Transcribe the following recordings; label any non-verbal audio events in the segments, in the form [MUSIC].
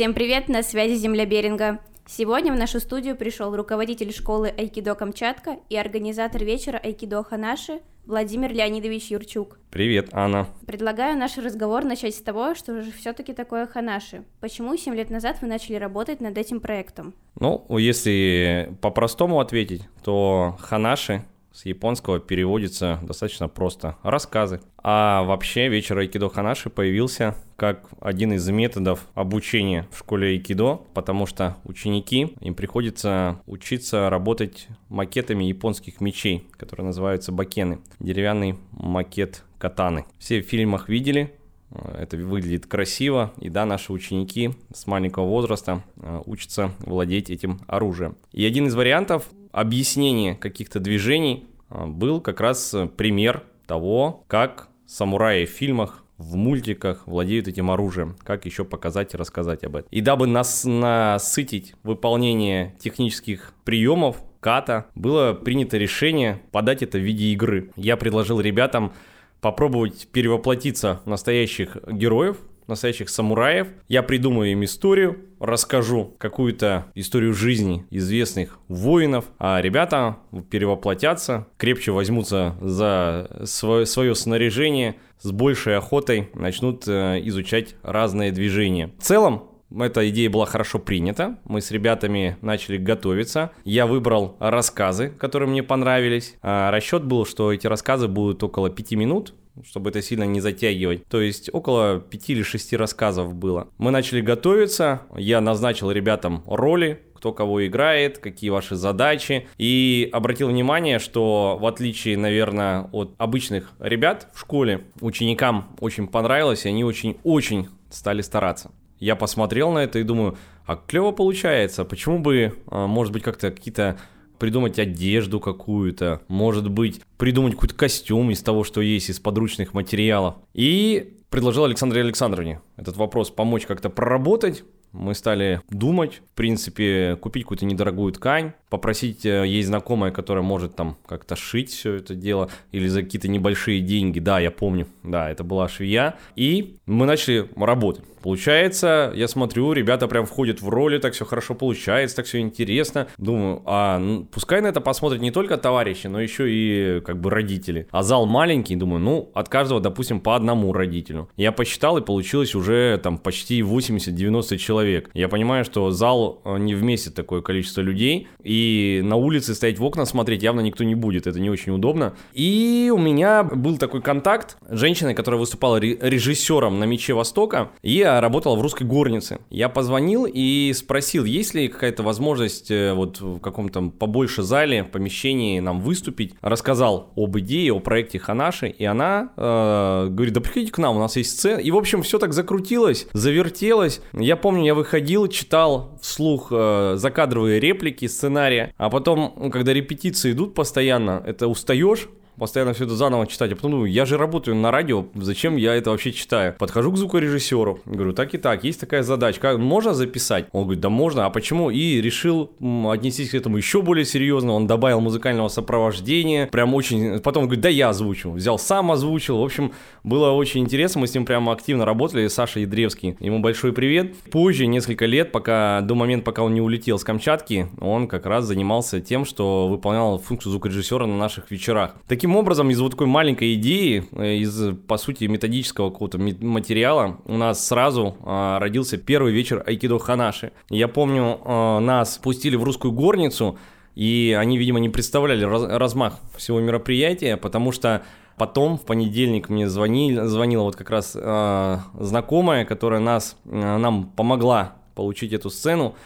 Всем привет, на связи Земля Беринга. Сегодня в нашу студию пришел руководитель школы Айкидо Камчатка и организатор вечера Айкидо Ханаши Владимир Леонидович Юрчук. Привет, Анна. Предлагаю наш разговор начать с того, что же все-таки такое Ханаши. Почему 7 лет назад вы начали работать над этим проектом? Ну, если по-простому ответить, то Ханаши с японского переводится достаточно просто рассказы. А вообще вечер айкидо ханаши появился как один из методов обучения в школе айкидо, потому что ученики, им приходится учиться работать макетами японских мечей, которые называются бакены, деревянный макет катаны. Все в фильмах видели, это выглядит красиво, и да, наши ученики с маленького возраста э, учатся владеть этим оружием. И один из вариантов объяснения каких-то движений э, был как раз пример того, как самураи в фильмах в мультиках владеют этим оружием, как еще показать и рассказать об этом. И дабы нас насытить выполнение технических приемов, ката, было принято решение подать это в виде игры. Я предложил ребятам попробовать перевоплотиться в настоящих героев, настоящих самураев. Я придумаю им историю, расскажу какую-то историю жизни известных воинов, а ребята перевоплотятся, крепче возьмутся за свое, свое снаряжение, с большей охотой начнут э, изучать разные движения. В целом, эта идея была хорошо принята. Мы с ребятами начали готовиться. Я выбрал рассказы, которые мне понравились. А расчет был, что эти рассказы будут около 5 минут чтобы это сильно не затягивать. То есть около 5 или 6 рассказов было. Мы начали готовиться, я назначил ребятам роли, кто кого играет, какие ваши задачи. И обратил внимание, что в отличие, наверное, от обычных ребят в школе, ученикам очень понравилось, и они очень-очень стали стараться я посмотрел на это и думаю, а клево получается, почему бы, а, может быть, как-то какие-то придумать одежду какую-то, может быть, придумать какой-то костюм из того, что есть, из подручных материалов. И предложил Александре Александровне этот вопрос помочь как-то проработать. Мы стали думать, в принципе, купить какую-то недорогую ткань, попросить, э, есть знакомая, которая может там как-то шить все это дело, или за какие-то небольшие деньги, да, я помню, да, это была швея, и мы начали работать. Получается, я смотрю, ребята прям входят в роли, так все хорошо получается, так все интересно. Думаю, а ну, пускай на это посмотрят не только товарищи, но еще и как бы родители. А зал маленький, думаю, ну, от каждого, допустим, по одному родителю. Я посчитал, и получилось уже там почти 80-90 человек. Я понимаю, что зал э, не вместе такое количество людей, и на улице стоять в окна смотреть явно никто не будет, это не очень удобно. И у меня был такой контакт с женщиной, которая выступала режиссером на Мече Востока, и работала в русской горнице. Я позвонил и спросил, есть ли какая-то возможность э, вот в каком-то побольше зале, помещении нам выступить. Рассказал об идее, о проекте Ханаши, и она э, говорит, да приходите к нам, у нас есть сцена. И, в общем, все так закрутилось, завертелось. Я помню, я выходил, читал вслух э, закадровые реплики сценария, а потом, когда репетиции идут постоянно, это устаешь, постоянно все это заново читать. А потом думаю, я же работаю на радио, зачем я это вообще читаю? Подхожу к звукорежиссеру, говорю, так и так, есть такая задачка, можно записать? Он говорит, да можно, а почему? И решил отнестись к этому еще более серьезно, он добавил музыкального сопровождения, прям очень, потом говорит, да я озвучу, взял сам озвучил, в общем, было очень интересно, мы с ним прямо активно работали, Саша Ядревский, ему большой привет. Позже, несколько лет, пока, до момента, пока он не улетел с Камчатки, он как раз занимался тем, что выполнял функцию звукорежиссера на наших вечерах. Таким Таким образом, из вот такой маленькой идеи, э, из, по сути, методического какого-то материала, у нас сразу а, родился первый вечер айкидо ханаши. Я помню, а, нас пустили в русскую горницу, и они, видимо, не представляли раз, размах всего мероприятия, потому что потом в понедельник мне звонили, звонила вот как раз э, знакомая, которая нас, э, нам помогла получить эту сцену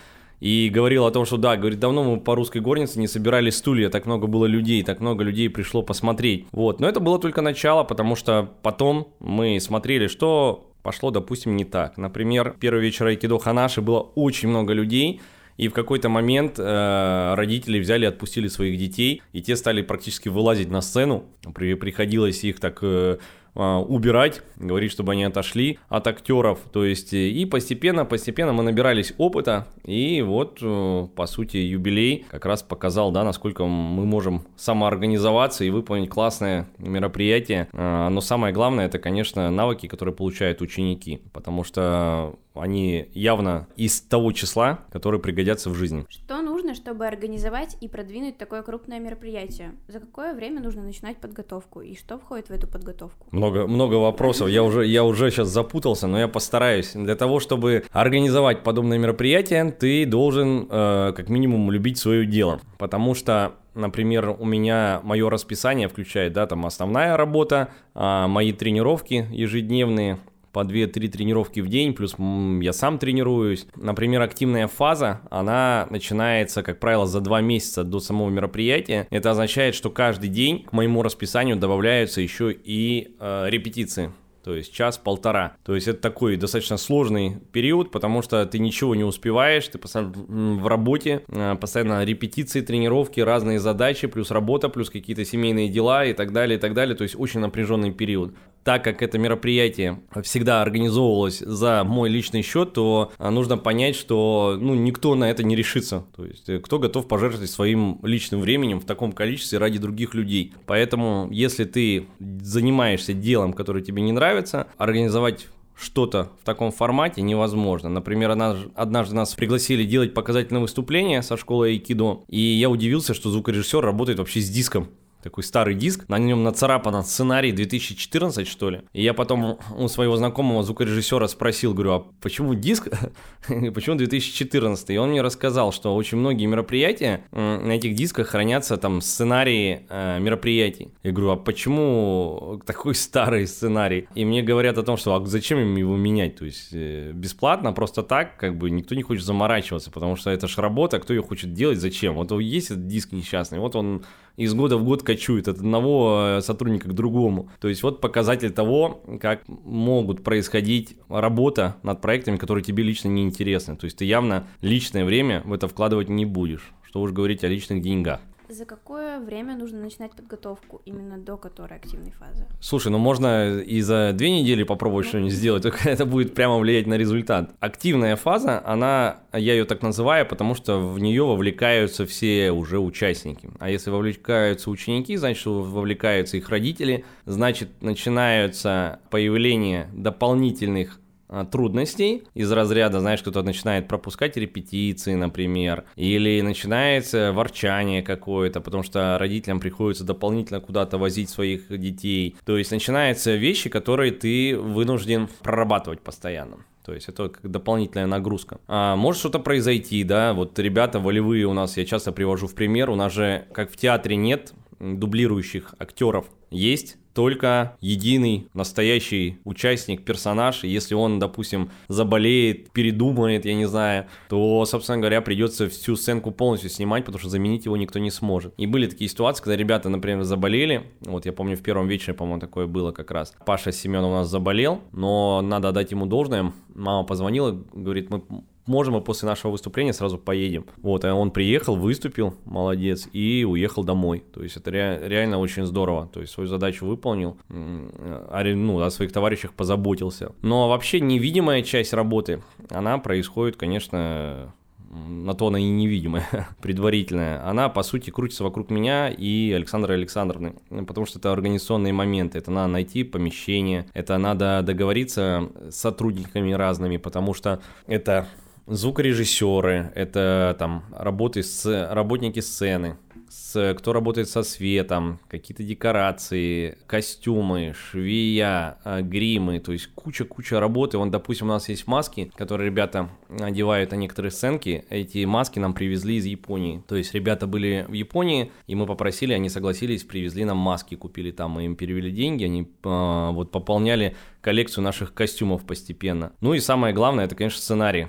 и говорил о том, что да, говорит, давно мы по русской горнице не собирали стулья, так много было людей, так много людей пришло посмотреть. Вот, но это было только начало, потому что потом мы смотрели, что пошло, допустим, не так. Например, первый вечер Айкидо Ханаши было очень много людей, и в какой-то момент э, родители взяли отпустили своих детей, и те стали практически вылазить на сцену. При, приходилось их так э, убирать, говорить, чтобы они отошли от актеров. То есть и постепенно, постепенно мы набирались опыта, и вот, по сути, юбилей как раз показал, да, насколько мы можем самоорганизоваться и выполнить классное мероприятие. Но самое главное, это, конечно, навыки, которые получают ученики, потому что они явно из того числа, которые пригодятся в жизни. Что нужно, чтобы организовать и продвинуть такое крупное мероприятие? За какое время нужно начинать подготовку? И что входит в эту подготовку? Много, много вопросов. Я уже, я уже сейчас запутался, но я постараюсь. Для того, чтобы организовать подобное мероприятие, ты должен э, как минимум любить свое дело. Потому что например, у меня мое расписание включает, да, там основная работа, а мои тренировки ежедневные, по 2-3 тренировки в день, плюс я сам тренируюсь. Например, активная фаза, она начинается, как правило, за 2 месяца до самого мероприятия. Это означает, что каждый день к моему расписанию добавляются еще и э, репетиции то есть час-полтора. То есть это такой достаточно сложный период, потому что ты ничего не успеваешь, ты постоянно в работе, э, постоянно репетиции, тренировки, разные задачи, плюс работа, плюс какие-то семейные дела и так далее, и так далее. То есть очень напряженный период так как это мероприятие всегда организовывалось за мой личный счет, то а, нужно понять, что ну, никто на это не решится. То есть э, кто готов пожертвовать своим личным временем в таком количестве ради других людей. Поэтому, если ты занимаешься делом, которое тебе не нравится, организовать что-то в таком формате невозможно. Например, однажды нас пригласили делать показательное выступление со школы Айкидо, и я удивился, что звукорежиссер работает вообще с диском такой старый диск, на нем нацарапано сценарий 2014, что ли. И я потом у своего знакомого звукорежиссера спросил, говорю, а почему диск, [LAUGHS] почему 2014? И он мне рассказал, что очень многие мероприятия на этих дисках хранятся там сценарии э, мероприятий. Я говорю, а почему такой старый сценарий? И мне говорят о том, что а зачем им его менять? То есть э, бесплатно, просто так, как бы никто не хочет заморачиваться, потому что это ж работа, кто ее хочет делать, зачем? Вот есть этот диск несчастный, вот он из года в год кочует от одного э, сотрудника к другому. То есть вот показатель того, как могут происходить работа над проектами, которые тебе лично не интересны. То есть ты явно личное время в это вкладывать не будешь. Что уж говорить о личных деньгах. За какое время нужно начинать подготовку именно до которой активной фазы? Слушай, ну можно и за две недели попробовать ну, что-нибудь сделать, только [LAUGHS] это будет прямо влиять на результат. Активная фаза, она, я ее так называю, потому что в нее вовлекаются все уже участники. А если вовлекаются ученики, значит, вовлекаются их родители, значит, начинаются появление дополнительных трудностей из разряда, знаешь, кто-то начинает пропускать репетиции, например, или начинается ворчание какое-то, потому что родителям приходится дополнительно куда-то возить своих детей. То есть начинаются вещи, которые ты вынужден прорабатывать постоянно. То есть это как дополнительная нагрузка. А, может что-то произойти, да, вот ребята волевые у нас, я часто привожу в пример, у нас же, как в театре нет дублирующих актеров, есть только единый настоящий участник, персонаж. Если он, допустим, заболеет, передумает, я не знаю, то, собственно говоря, придется всю сценку полностью снимать, потому что заменить его никто не сможет. И были такие ситуации, когда ребята, например, заболели. Вот я помню, в первом вечере, по-моему, такое было как раз. Паша Семен у нас заболел, но надо отдать ему должное. Мама позвонила, говорит, мы можем мы после нашего выступления сразу поедем. Вот, а он приехал, выступил, молодец, и уехал домой. То есть это ре- реально очень здорово. То есть свою задачу выполнил, а, ну, о своих товарищах позаботился. Но вообще невидимая часть работы, она происходит, конечно, на то она и невидимая, [LAUGHS] предварительная, она, по сути, крутится вокруг меня и Александры Александровны, потому что это организационные моменты, это надо найти помещение, это надо договориться с сотрудниками разными, потому что это звукорежиссеры, это там работы с, работники сцены, с, кто работает со светом, какие-то декорации, костюмы, швея, а, гримы, то есть куча-куча работы. Вон, допустим, у нас есть маски, которые ребята одевают на некоторые сценки. Эти маски нам привезли из Японии. То есть ребята были в Японии, и мы попросили, они согласились, привезли нам маски, купили там, мы им перевели деньги, они э, вот пополняли коллекцию наших костюмов постепенно. Ну и самое главное, это, конечно, сценарий.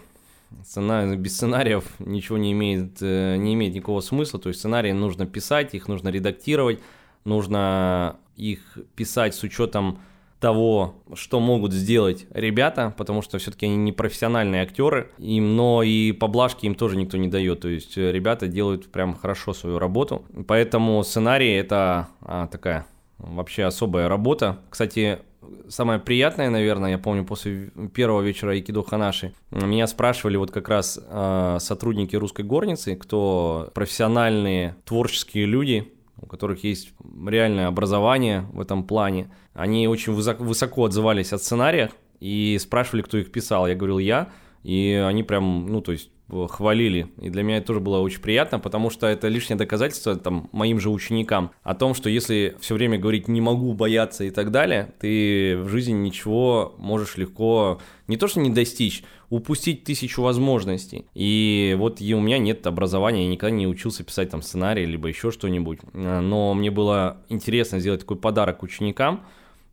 Сценарий, без сценариев ничего не имеет, э, не имеет никакого смысла. То есть сценарии нужно писать, их нужно редактировать, нужно их писать с учетом того, что могут сделать ребята, потому что все-таки они не профессиональные актеры, им, но и поблажки им тоже никто не дает, то есть ребята делают прям хорошо свою работу, поэтому сценарий это а, такая вообще особая работа. Кстати, самое приятное, наверное, я помню, после первого вечера Айкидо Ханаши, меня спрашивали вот как раз э, сотрудники русской горницы, кто профессиональные творческие люди, у которых есть реальное образование в этом плане. Они очень высоко, высоко отзывались о сценариях и спрашивали, кто их писал. Я говорил, я. И они прям, ну, то есть хвалили. И для меня это тоже было очень приятно, потому что это лишнее доказательство там, моим же ученикам о том, что если все время говорить «не могу бояться» и так далее, ты в жизни ничего можешь легко не то что не достичь, упустить тысячу возможностей. И вот и у меня нет образования, я никогда не учился писать там сценарий, либо еще что-нибудь. Но мне было интересно сделать такой подарок ученикам.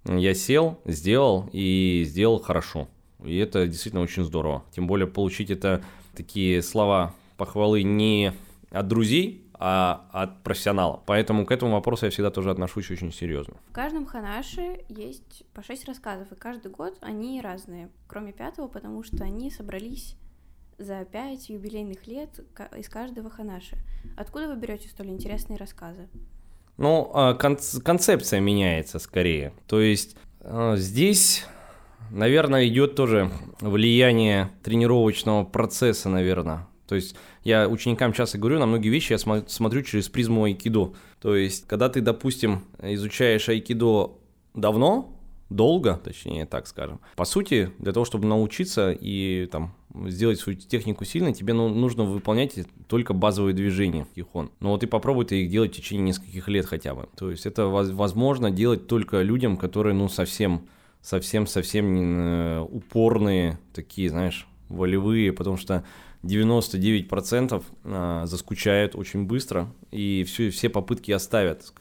Я сел, сделал и сделал хорошо. И это действительно очень здорово. Тем более получить это такие слова похвалы не от друзей, а от профессионала. Поэтому к этому вопросу я всегда тоже отношусь очень серьезно. В каждом ханаше есть по шесть рассказов, и каждый год они разные, кроме пятого, потому что они собрались за пять юбилейных лет из каждого ханаши. Откуда вы берете столь интересные рассказы? Ну, а, кон- концепция меняется скорее. То есть а, здесь Наверное, идет тоже влияние тренировочного процесса, наверное. То есть я ученикам часто говорю, на многие вещи я смотрю через призму айкидо. То есть, когда ты, допустим, изучаешь айкидо давно, долго, точнее, так скажем. По сути, для того, чтобы научиться и там сделать свою технику сильной, тебе ну, нужно выполнять только базовые движения кихон. Но вот и попробуй ты их делать в течение нескольких лет хотя бы. То есть это возможно делать только людям, которые, ну, совсем совсем-совсем э, упорные, такие, знаешь, волевые, потому что 99% а, заскучают очень быстро, и все, все попытки оставят,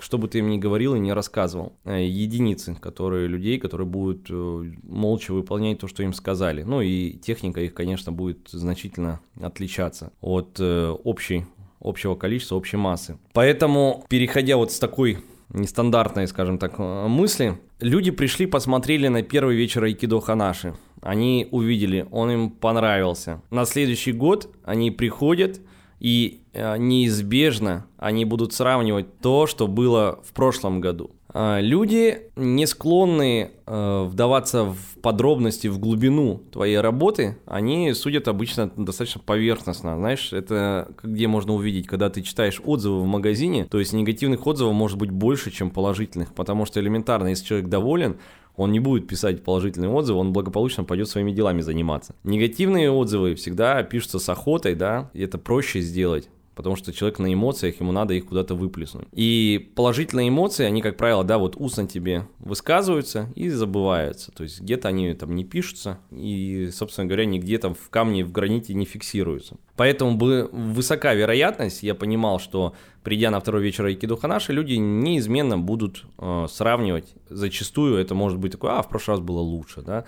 что бы ты им ни говорил и не рассказывал. Э, единицы, которые людей, которые будут э, молча выполнять то, что им сказали. Ну и техника их, конечно, будет значительно отличаться от общей, общего количества, общей массы. Поэтому, переходя вот с такой нестандартной, скажем так, мысли, Люди пришли, посмотрели на первый вечер Айкидо Ханаши. Они увидели, он им понравился. На следующий год они приходят, и э, неизбежно они будут сравнивать то, что было в прошлом году. А, люди не склонны э, вдаваться в подробности, в глубину твоей работы, они судят обычно достаточно поверхностно. Знаешь, это где можно увидеть, когда ты читаешь отзывы в магазине, то есть негативных отзывов может быть больше, чем положительных, потому что элементарно, если человек доволен, он не будет писать положительные отзывы, он благополучно пойдет своими делами заниматься. Негативные отзывы всегда пишутся с охотой, да, и это проще сделать потому что человек на эмоциях, ему надо их куда-то выплеснуть. И положительные эмоции, они, как правило, да, вот устно тебе высказываются и забываются, то есть где-то они там не пишутся и, собственно говоря, нигде там в камне, в граните не фиксируются. Поэтому бы высока вероятность, я понимал, что придя на второй вечер Айкидо Ханаши, люди неизменно будут э, сравнивать. Зачастую это может быть такое, а, в прошлый раз было лучше, да.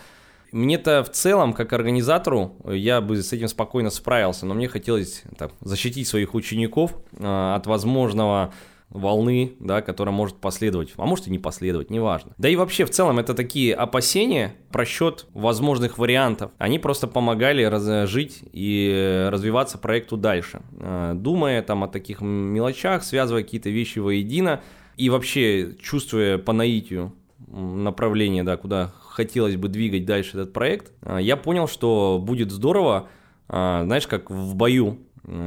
Мне-то в целом, как организатору, я бы с этим спокойно справился, но мне хотелось так, защитить своих учеников э, от возможного волны, да, которая может последовать, а может и не последовать, неважно. Да и вообще в целом это такие опасения, просчет возможных вариантов. Они просто помогали жить и развиваться проекту дальше, э, думая там о таких мелочах, связывая какие-то вещи воедино и вообще чувствуя по наитию направление, да, куда хотелось бы двигать дальше этот проект, а, я понял, что будет здорово, а, знаешь, как в бою.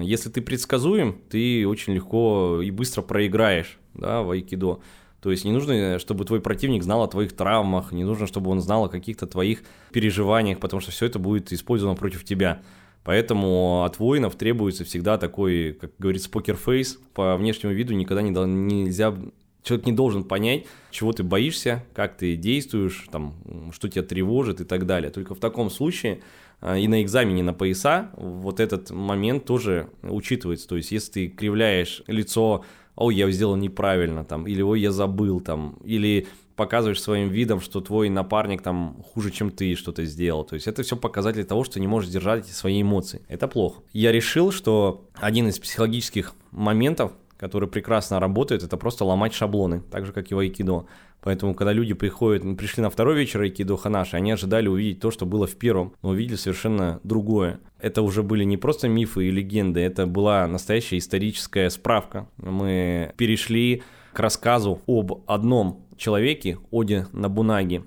Если ты предсказуем, ты очень легко и быстро проиграешь да, в айкидо. То есть не нужно, чтобы твой противник знал о твоих травмах, не нужно, чтобы он знал о каких-то твоих переживаниях, потому что все это будет использовано против тебя. Поэтому от воинов требуется всегда такой, как говорится, покерфейс. По внешнему виду никогда не, нельзя Человек не должен понять, чего ты боишься, как ты действуешь, там, что тебя тревожит и так далее. Только в таком случае а, и на экзамене на пояса вот этот момент тоже учитывается. То есть, если ты кривляешь лицо, ой, я сделал неправильно, там, или ой, я забыл, там, или показываешь своим видом, что твой напарник там хуже, чем ты что-то сделал. То есть это все показатели того, что не можешь держать свои эмоции. Это плохо. Я решил, что один из психологических моментов, который прекрасно работает, это просто ломать шаблоны, так же, как и в айкидо. Поэтому, когда люди приходят, пришли на второй вечер айкидо ханаши, они ожидали увидеть то, что было в первом, но увидели совершенно другое. Это уже были не просто мифы и легенды, это была настоящая историческая справка. Мы перешли к рассказу об одном человеке, Оде Набунаги,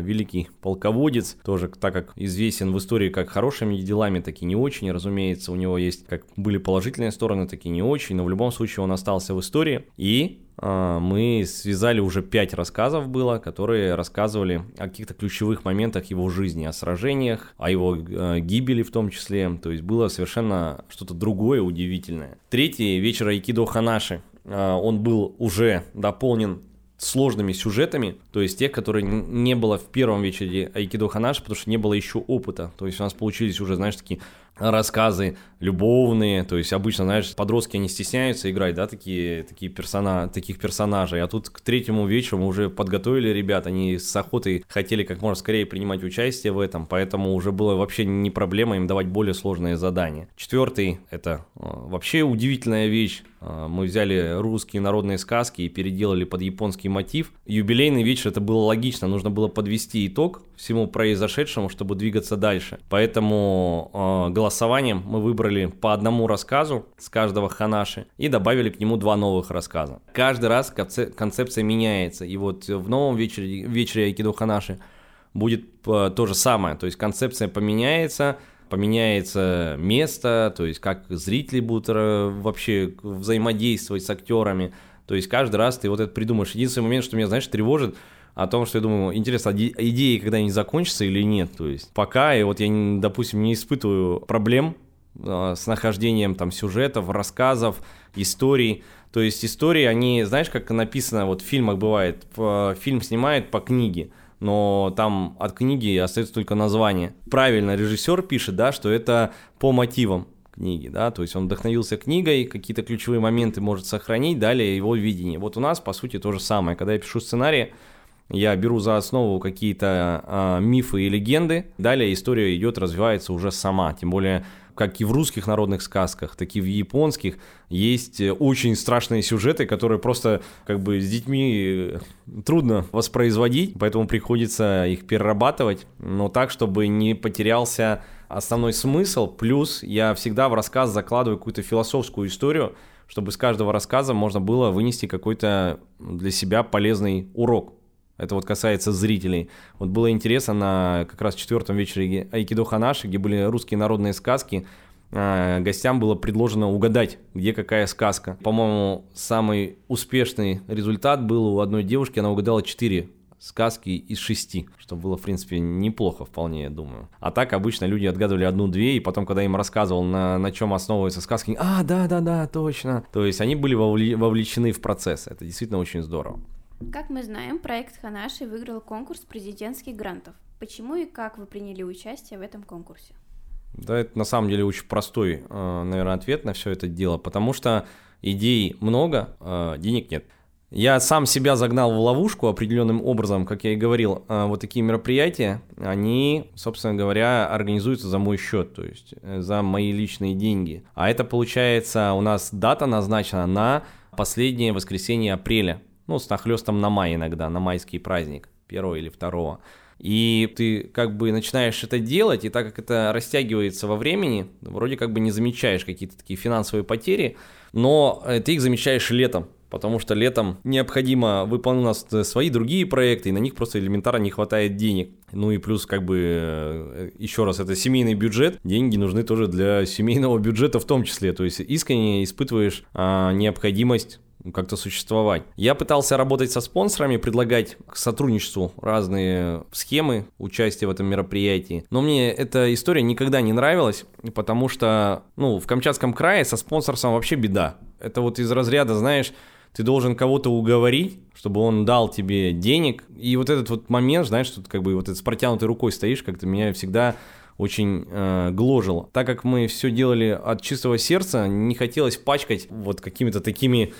великий полководец, тоже так как известен в истории как хорошими делами, так и не очень, разумеется, у него есть как были положительные стороны, так и не очень, но в любом случае он остался в истории, и а, мы связали уже пять рассказов было, которые рассказывали о каких-то ключевых моментах его жизни, о сражениях, о его э, гибели в том числе, то есть было совершенно что-то другое, удивительное. Третий вечер Айкидо Ханаши, а, он был уже дополнен сложными сюжетами, то есть тех, которые не было в первом вечере Айкидо Ханаш, потому что не было еще опыта. То есть у нас получились уже, знаешь, такие рассказы любовные, то есть обычно, знаешь, подростки не стесняются играть, да, такие, такие персона, таких персонажей, а тут к третьему вечеру уже подготовили ребят, они с охотой хотели как можно скорее принимать участие в этом, поэтому уже было вообще не проблема им давать более сложные задания. Четвертый, это э, вообще удивительная вещь, э, мы взяли русские народные сказки и переделали под японский мотив. Юбилейный вечер это было логично, нужно было подвести итог всему произошедшему, чтобы двигаться дальше. Поэтому э, голосованием мы выбрали по одному рассказу с каждого ханаши и добавили к нему два новых рассказа. Каждый раз концепция меняется. И вот в новом вечере, вечере Айкидо Ханаши будет э, то же самое. То есть концепция поменяется, поменяется место, то есть как зрители будут э, вообще взаимодействовать с актерами. То есть каждый раз ты вот это придумаешь. Единственный момент, что меня, знаешь, тревожит – о том, что я думаю, интересно, идеи когда-нибудь закончатся или нет. То есть пока, и вот я, допустим, не испытываю проблем э, с нахождением там сюжетов, рассказов, историй. То есть истории, они, знаешь, как написано, вот в фильмах бывает, фильм снимает по книге, но там от книги остается только название. Правильно режиссер пишет, да, что это по мотивам книги, да, то есть он вдохновился книгой, какие-то ключевые моменты может сохранить, далее его видение. Вот у нас, по сути, то же самое. Когда я пишу сценарий, я беру за основу какие-то э, мифы и легенды, далее история идет, развивается уже сама, тем более как и в русских народных сказках, так и в японских есть очень страшные сюжеты, которые просто как бы с детьми э, трудно воспроизводить, поэтому приходится их перерабатывать, но так, чтобы не потерялся основной смысл. Плюс я всегда в рассказ закладываю какую-то философскую историю, чтобы с каждого рассказа можно было вынести какой-то для себя полезный урок. Это вот касается зрителей. Вот было интересно на как раз четвертом вечере Айкидо Ханаши, где были русские народные сказки, а, гостям было предложено угадать, где какая сказка. По-моему, самый успешный результат был у одной девушки, она угадала 4 сказки из шести, что было, в принципе, неплохо вполне, я думаю. А так обычно люди отгадывали одну-две, и потом, когда им рассказывал, на, на чем основываются сказки, а, да-да-да, точно. То есть они были вовлечены в процесс, это действительно очень здорово. Как мы знаем, проект Ханаши выиграл конкурс президентских грантов. Почему и как вы приняли участие в этом конкурсе? Да, это на самом деле очень простой, э, наверное, ответ на все это дело, потому что идей много, а денег нет. Я сам себя загнал в ловушку определенным образом, как я и говорил, э, вот такие мероприятия, они, собственно говоря, организуются за мой счет, то есть э, за мои личные деньги. А это получается, у нас дата назначена на последнее воскресенье апреля ну, с нахлестом на май иногда, на майский праздник, первого или второго. И ты как бы начинаешь это делать, и так как это растягивается во времени, вроде как бы не замечаешь какие-то такие финансовые потери, но э, ты их замечаешь летом, потому что летом необходимо выполнять нас свои другие проекты, и на них просто элементарно не хватает денег. Ну и плюс, как бы, э, еще раз, это семейный бюджет, деньги нужны тоже для семейного бюджета в том числе, то есть искренне испытываешь а, необходимость как-то существовать. Я пытался работать со спонсорами, предлагать к сотрудничеству разные схемы участия в этом мероприятии, но мне эта история никогда не нравилась, потому что, ну, в Камчатском крае со спонсорством вообще беда. Это вот из разряда, знаешь, ты должен кого-то уговорить, чтобы он дал тебе денег. И вот этот вот момент, знаешь, ты как бы вот с протянутой рукой стоишь, как-то меня всегда очень э, гложило. Так как мы все делали от чистого сердца, не хотелось пачкать вот какими-то такими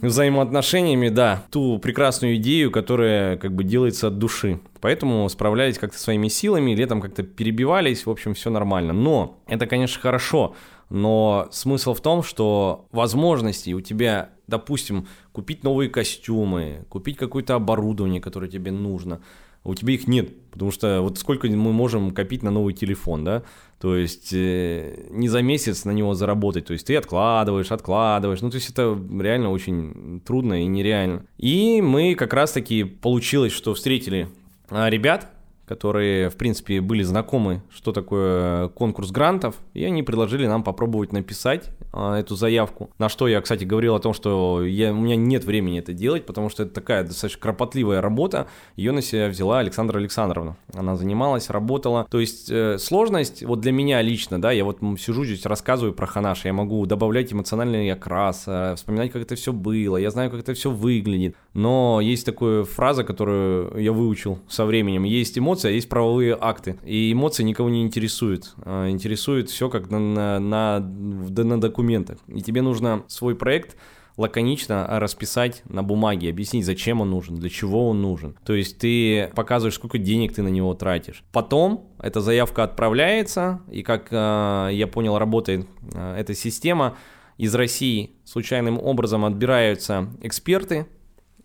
взаимоотношениями, да, ту прекрасную идею, которая как бы делается от души. Поэтому справлялись как-то своими силами, летом как-то перебивались, в общем, все нормально. Но это, конечно, хорошо, но смысл в том, что возможностей у тебя, допустим, купить новые костюмы, купить какое-то оборудование, которое тебе нужно, у тебя их нет. Потому что вот сколько мы можем копить на новый телефон, да? То есть э, не за месяц на него заработать. То есть ты откладываешь, откладываешь. Ну, то есть это реально очень трудно и нереально. И мы как раз-таки получилось, что встретили а, ребят, которые, в принципе, были знакомы, что такое конкурс грантов, и они предложили нам попробовать написать а, эту заявку. На что я, кстати, говорил о том, что я, у меня нет времени это делать, потому что это такая достаточно кропотливая работа. Ее на себя взяла Александра Александровна. Она занималась, работала. То есть э, сложность, вот для меня лично, да, я вот сижу здесь, рассказываю про Ханаш, я могу добавлять эмоциональный окрас, э, вспоминать, как это все было, я знаю, как это все выглядит. Но есть такая фраза, которую я выучил со временем. Есть эмоции, эмоции, а есть правовые акты. И эмоции никого не интересуют. А, интересует все как на, на, на, на документах. И тебе нужно свой проект лаконично расписать на бумаге, объяснить, зачем он нужен, для чего он нужен. То есть ты показываешь, сколько денег ты на него тратишь. Потом эта заявка отправляется, и как э, я понял, работает э, эта система, из России случайным образом отбираются эксперты,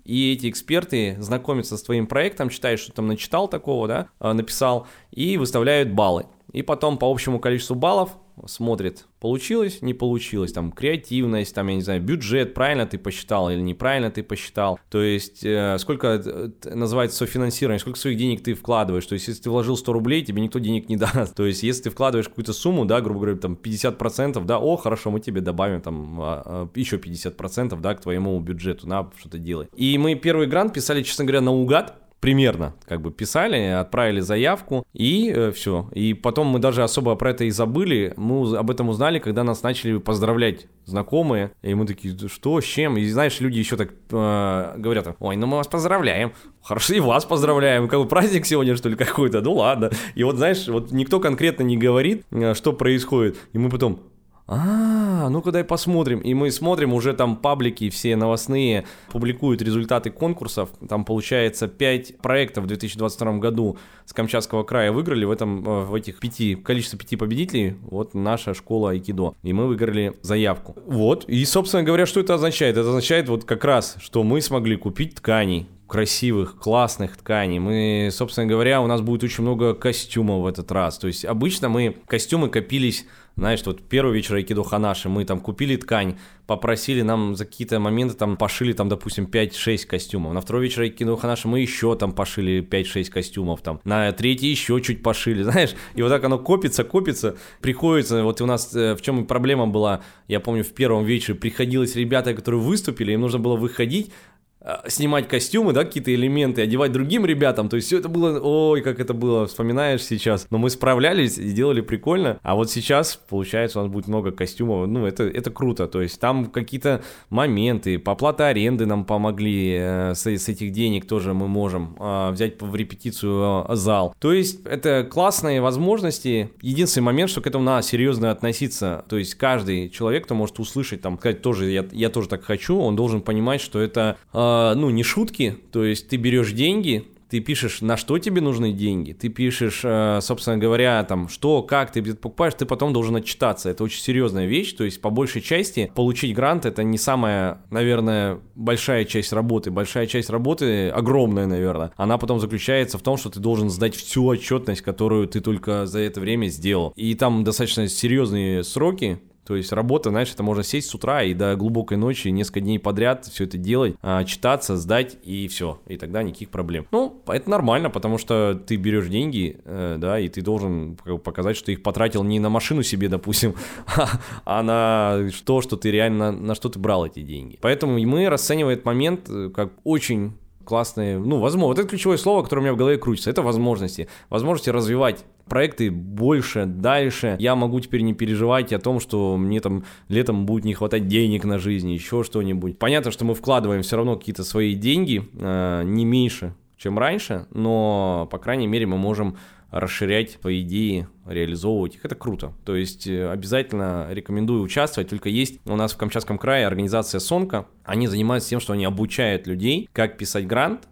и эти эксперты знакомятся с твоим проектом, читают, что там начитал такого, да, а, написал, и выставляют баллы. И потом по общему количеству баллов смотрит, получилось, не получилось, там, креативность, там, я не знаю, бюджет, правильно ты посчитал или неправильно ты посчитал, то есть, э, сколько э, называется софинансирование, сколько своих денег ты вкладываешь, то есть, если ты вложил 100 рублей, тебе никто денег не [LAUGHS] даст, то есть, если ты вкладываешь какую-то сумму, да, грубо говоря, там, 50%, да, о, хорошо, мы тебе добавим, там, а, а, еще 50%, да, к твоему бюджету, на, что-то делай. И мы первый грант писали, честно говоря, наугад, примерно как бы писали, отправили заявку и э, все. И потом мы даже особо про это и забыли. Мы об этом узнали, когда нас начали поздравлять знакомые. И мы такие, что, с чем? И знаешь, люди еще так э, говорят, ой, ну мы вас поздравляем. Хорошо, и вас поздравляем. Как бы праздник сегодня, что ли, какой-то? Ну ладно. И вот, знаешь, вот никто конкретно не говорит, э, что происходит. И мы потом, а, ну-ка дай посмотрим. И мы смотрим, уже там паблики все новостные публикуют результаты конкурсов. Там получается 5 проектов в 2022 году с Камчатского края выиграли. В этом, э, в этих пяти, количество пяти победителей, вот наша школа Айкидо. И мы выиграли заявку. Вот. И, собственно говоря, что это означает? Это означает вот как раз, что мы смогли купить тканей, красивых, классных тканей. Мы, собственно говоря, у нас будет очень много костюмов в этот раз. То есть обычно мы костюмы копились знаешь, вот первый вечер Айкидо Ханаши, мы там купили ткань, попросили нам за какие-то моменты там пошили там, допустим, 5-6 костюмов. На второй вечер Айкидо Ханаши мы еще там пошили 5-6 костюмов там. На третий еще чуть пошили, [LAUGHS] знаешь. И вот так оно копится, копится. Приходится, вот у нас э, в чем проблема была, я помню, в первом вечере приходилось ребята, которые выступили, им нужно было выходить, снимать костюмы, да, какие-то элементы, одевать другим ребятам, то есть все это было, ой, как это было, вспоминаешь сейчас, но мы справлялись и делали прикольно, а вот сейчас, получается, у нас будет много костюмов, ну, это, это круто, то есть там какие-то моменты, поплата аренды нам помогли, э, с, с этих денег тоже мы можем э, взять в репетицию э, зал, то есть это классные возможности, единственный момент, что к этому надо серьезно относиться, то есть каждый человек, кто может услышать, там, сказать тоже, я, я тоже так хочу, он должен понимать, что это э, ну, не шутки, то есть ты берешь деньги, ты пишешь, на что тебе нужны деньги, ты пишешь, э, собственно говоря, там, что, как ты покупаешь, ты потом должен отчитаться. Это очень серьезная вещь, то есть по большей части получить грант это не самая, наверное, большая часть работы. Большая часть работы, огромная, наверное, она потом заключается в том, что ты должен сдать всю отчетность, которую ты только за это время сделал. И там достаточно серьезные сроки, то есть работа, знаешь, это можно сесть с утра и до глубокой ночи несколько дней подряд все это делать, а, читаться, сдать и все. И тогда никаких проблем. Ну, это нормально, потому что ты берешь деньги, э, да, и ты должен показать, что ты их потратил не на машину себе, допустим, [LAUGHS] а на то, что ты реально, на что ты брал эти деньги. Поэтому мы расцениваем этот момент э, как очень классные, ну, возможно, вот это ключевое слово, которое у меня в голове крутится, это возможности. Возможности развивать проекты больше, дальше. Я могу теперь не переживать о том, что мне там летом будет не хватать денег на жизнь, еще что-нибудь. Понятно, что мы вкладываем все равно какие-то свои деньги, э, не меньше, чем раньше, но, по крайней мере, мы можем расширять по идее, реализовывать их. Это круто. То есть э, обязательно рекомендую участвовать. Только есть у нас в Камчатском крае организация Сонка. Они занимаются тем, что они обучают людей, как писать грант,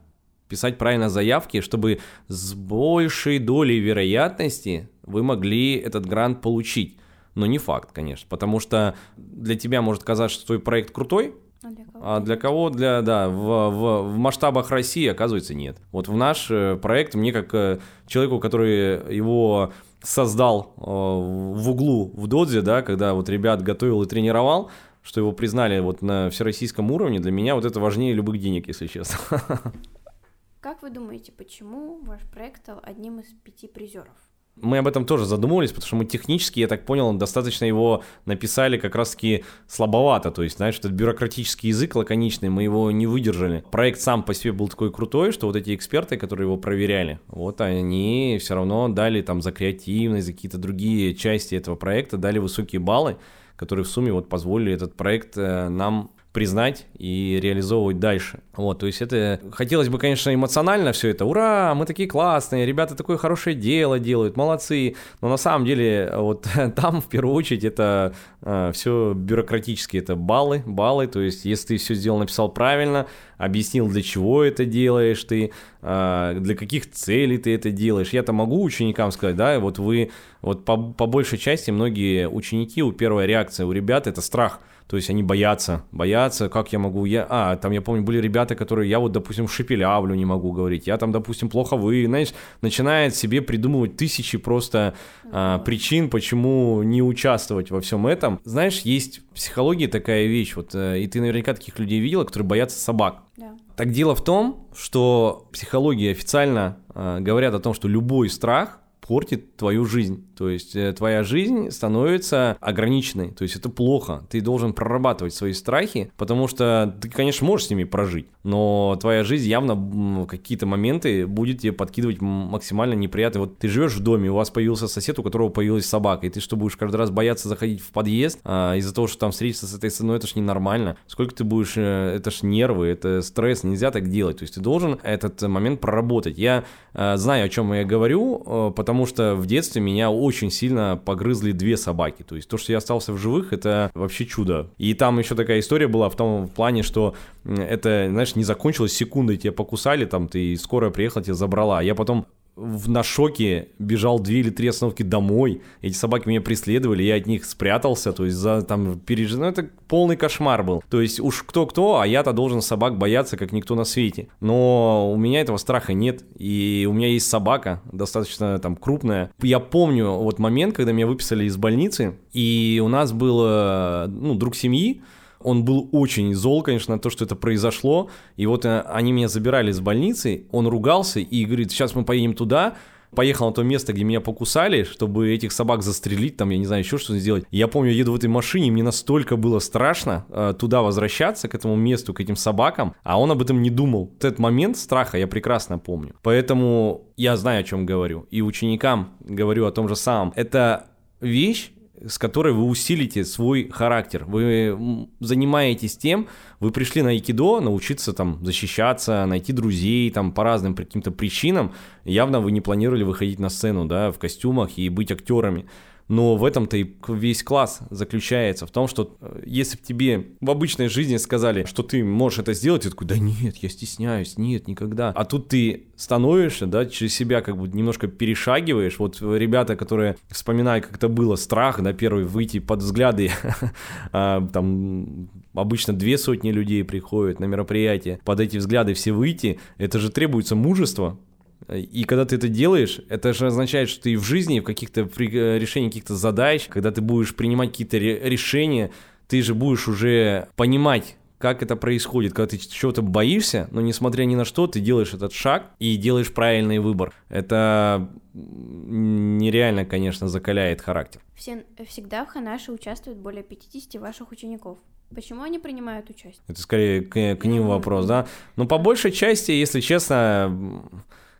писать правильно заявки, чтобы с большей долей вероятности вы могли этот грант получить. Но не факт, конечно, потому что для тебя может казаться, что твой проект крутой, А для кого? А для кого, для, да, в, в, в масштабах России, оказывается, нет. Вот в наш э, проект мне как э, человеку, который его создал э, в углу в Додзе, да, когда вот ребят готовил и тренировал, что его признали вот на всероссийском уровне, для меня вот это важнее любых денег, если честно. [LAUGHS] Как вы думаете, почему ваш проект стал одним из пяти призеров? Мы об этом тоже задумывались, потому что мы технически, я так понял, достаточно его написали как раз-таки слабовато. То есть, знаешь, этот бюрократический язык лаконичный, мы его не выдержали. Проект сам по себе был такой крутой, что вот эти эксперты, которые его проверяли, вот они все равно дали там за креативность, за какие-то другие части этого проекта, дали высокие баллы, которые в сумме вот позволили этот проект э, нам признать и реализовывать дальше. Вот, то есть это хотелось бы, конечно, эмоционально все это. Ура, мы такие классные, ребята такое хорошее дело делают, молодцы. Но на самом деле вот [LAUGHS] там в первую очередь это э, все бюрократически, это баллы, баллы. То есть если ты все сделал, написал правильно, объяснил, для чего это делаешь ты, э, для каких целей ты это делаешь. Я-то могу ученикам сказать, да, вот вы, вот по, по большей части многие ученики, у первой реакции у ребят это страх – то есть они боятся, боятся, как я могу, я, а, там я помню, были ребята, которые, я вот, допустим, шепелявлю не могу говорить, я там, допустим, плохо вы, знаешь, начинает себе придумывать тысячи просто а, причин, почему не участвовать во всем этом. Знаешь, есть в психологии такая вещь, вот, э, и ты наверняка таких людей видела, которые боятся собак. Да. Так дело в том, что психологии официально э, говорят о том, что любой страх портит твою жизнь. То есть э, твоя жизнь становится ограниченной. То есть это плохо. Ты должен прорабатывать свои страхи, потому что ты, конечно, можешь с ними прожить, но твоя жизнь явно какие-то моменты будет тебе подкидывать максимально неприятные. Вот ты живешь в доме, у вас появился сосед, у которого появилась собака, и ты что, будешь каждый раз бояться заходить в подъезд а, из-за того, что там встретиться с этой ну это ж ненормально. Сколько ты будешь, э, это ж нервы, это стресс, нельзя так делать. То есть ты должен этот момент проработать. Я а, знаю, о чем я говорю, потому потому что в детстве меня очень сильно погрызли две собаки. То есть то, что я остался в живых, это вообще чудо. И там еще такая история была в том плане, что это, знаешь, не закончилось секундой, тебя покусали, там ты скорая приехала, тебя забрала. Я потом в, на шоке бежал две или три остановки домой. Эти собаки меня преследовали, я от них спрятался, то есть за там переж... Ну, это полный кошмар был. То есть уж кто-кто, а я-то должен собак бояться, как никто на свете. Но у меня этого страха нет, и у меня есть собака, достаточно там крупная. Я помню вот момент, когда меня выписали из больницы, и у нас был, ну, друг семьи, он был очень зол, конечно, на то, что это произошло. И вот э, они меня забирали из больницы, он ругался и говорит, сейчас мы поедем туда, поехал на то место, где меня покусали, чтобы этих собак застрелить, там, я не знаю, еще что сделать. Я помню, я еду в этой машине, мне настолько было страшно э, туда возвращаться, к этому месту, к этим собакам, а он об этом не думал. Вот этот момент страха я прекрасно помню. Поэтому я знаю, о чем говорю. И ученикам говорю о том же самом. Это вещь, с которой вы усилите свой характер. Вы занимаетесь тем, вы пришли на айкидо научиться там защищаться, найти друзей там по разным каким-то причинам. Явно вы не планировали выходить на сцену, да, в костюмах и быть актерами. Но в этом-то и весь класс заключается, в том, что э, если бы тебе в обычной жизни сказали, что ты можешь это сделать, ты такой, да нет, я стесняюсь, нет, никогда. А тут ты становишься, да, через себя как бы немножко перешагиваешь. Вот ребята, которые вспоминают, как это было, страх, да, первый выйти под взгляды, [LAUGHS] а, там обычно две сотни людей приходят на мероприятие, под эти взгляды все выйти, это же требуется мужество, и когда ты это делаешь, это же означает, что ты в жизни, в каких-то э, решениях каких-то задач, когда ты будешь принимать какие-то решения, ты же будешь уже понимать, как это происходит, когда ты чего-то боишься, но несмотря ни на что, ты делаешь этот шаг и делаешь правильный выбор. Это нереально, конечно, закаляет характер. Все, всегда в Ханаше участвует более 50 ваших учеников. Почему они принимают участие? Это скорее к, к ним вопрос, да? Но по большей части, если честно,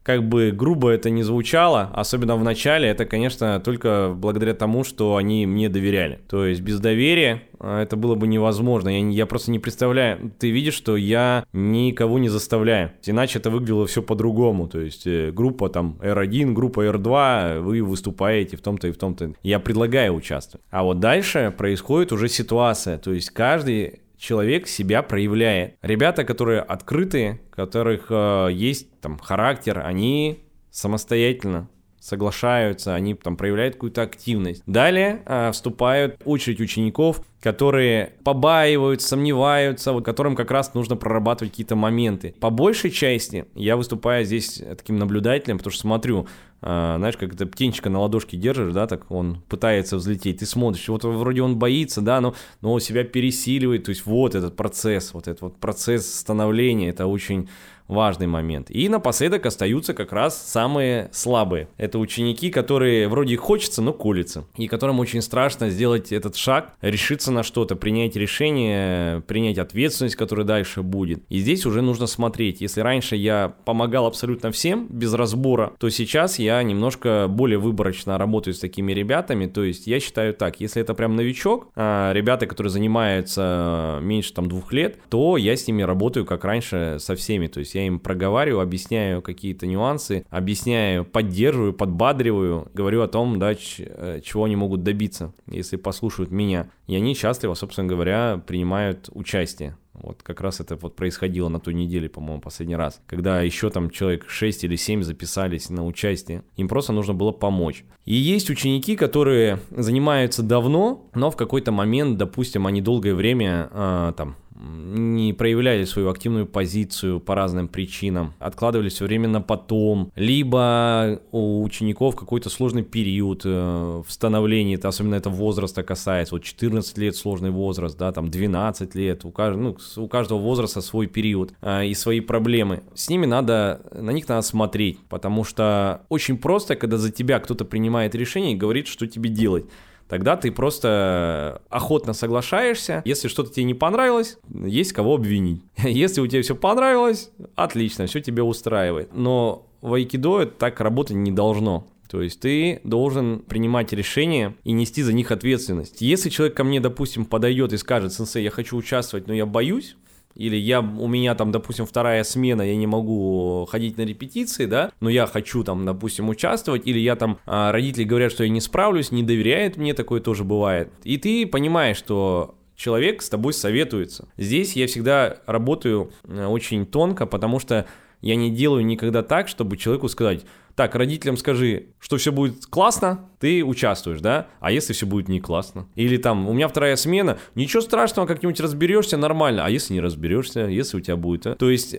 как бы грубо это не звучало, особенно в начале, это, конечно, только благодаря тому, что они мне доверяли. То есть без доверия а, это было бы невозможно. Я, я просто не представляю. Ты видишь, что я никого не заставляю. Иначе это выглядело все по-другому. То есть э, группа там R1, группа R2, вы выступаете в том-то и в том-то. Я предлагаю участвовать. А вот дальше происходит уже ситуация. То есть каждый человек себя проявляет. Ребята, которые открытые, которых э, есть там характер, они самостоятельно соглашаются, они там проявляют какую-то активность. Далее э, вступают очередь учеников, которые побаиваются, сомневаются, вот которым как раз нужно прорабатывать какие-то моменты. По большей части я выступаю здесь таким наблюдателем, потому что смотрю, знаешь, как это птенчика на ладошке держишь, да, так он пытается взлететь, ты смотришь, вот вроде он боится, да, но, но себя пересиливает, то есть вот этот процесс, вот этот вот процесс становления, это очень важный момент. И напоследок остаются как раз самые слабые. Это ученики, которые вроде хочется, но колется. И которым очень страшно сделать этот шаг, решиться на что-то, принять решение, принять ответственность, которая дальше будет. И здесь уже нужно смотреть. Если раньше я помогал абсолютно всем, без разбора, то сейчас я немножко более выборочно работаю с такими ребятами. То есть я считаю так, если это прям новичок, а ребята, которые занимаются меньше там двух лет, то я с ними работаю как раньше со всеми. То есть я им проговариваю, объясняю какие-то нюансы, объясняю, поддерживаю, подбадриваю, говорю о том, да, э, чего они могут добиться, если послушают меня. И они счастливо, собственно говоря, принимают участие. Вот как раз это вот происходило на той неделе, по-моему, последний раз, когда еще там человек 6 или 7 записались на участие. Им просто нужно было помочь. И есть ученики, которые занимаются давно, но в какой-то момент, допустим, они долгое время э, там не проявляли свою активную позицию по разным причинам, откладывали все время на потом, либо у учеников какой-то сложный период э, в становлении, это, особенно это возраста касается, вот 14 лет сложный возраст, да, там 12 лет, у, каждого, ну, у каждого возраста свой период э, и свои проблемы. С ними надо, на них надо смотреть, потому что очень просто, когда за тебя кто-то принимает решение и говорит, что тебе делать тогда ты просто охотно соглашаешься. Если что-то тебе не понравилось, есть кого обвинить. [LAUGHS] Если у тебя все понравилось, отлично, все тебе устраивает. Но в айкидо так работать не должно. То есть ты должен принимать решения и нести за них ответственность. Если человек ко мне, допустим, подойдет и скажет, сенсей, я хочу участвовать, но я боюсь, или я, у меня там, допустим, вторая смена, я не могу ходить на репетиции, да, но я хочу там, допустим, участвовать, или я там, а, родители говорят, что я не справлюсь, не доверяют мне, такое тоже бывает. И ты понимаешь, что человек с тобой советуется. Здесь я всегда работаю э, очень тонко, потому что я не делаю никогда так, чтобы человеку сказать, так, родителям скажи, что все будет классно, ты участвуешь, да? А если все будет не классно? Или там, у меня вторая смена, ничего страшного, как-нибудь разберешься нормально. А если не разберешься, если у тебя будет... А? То есть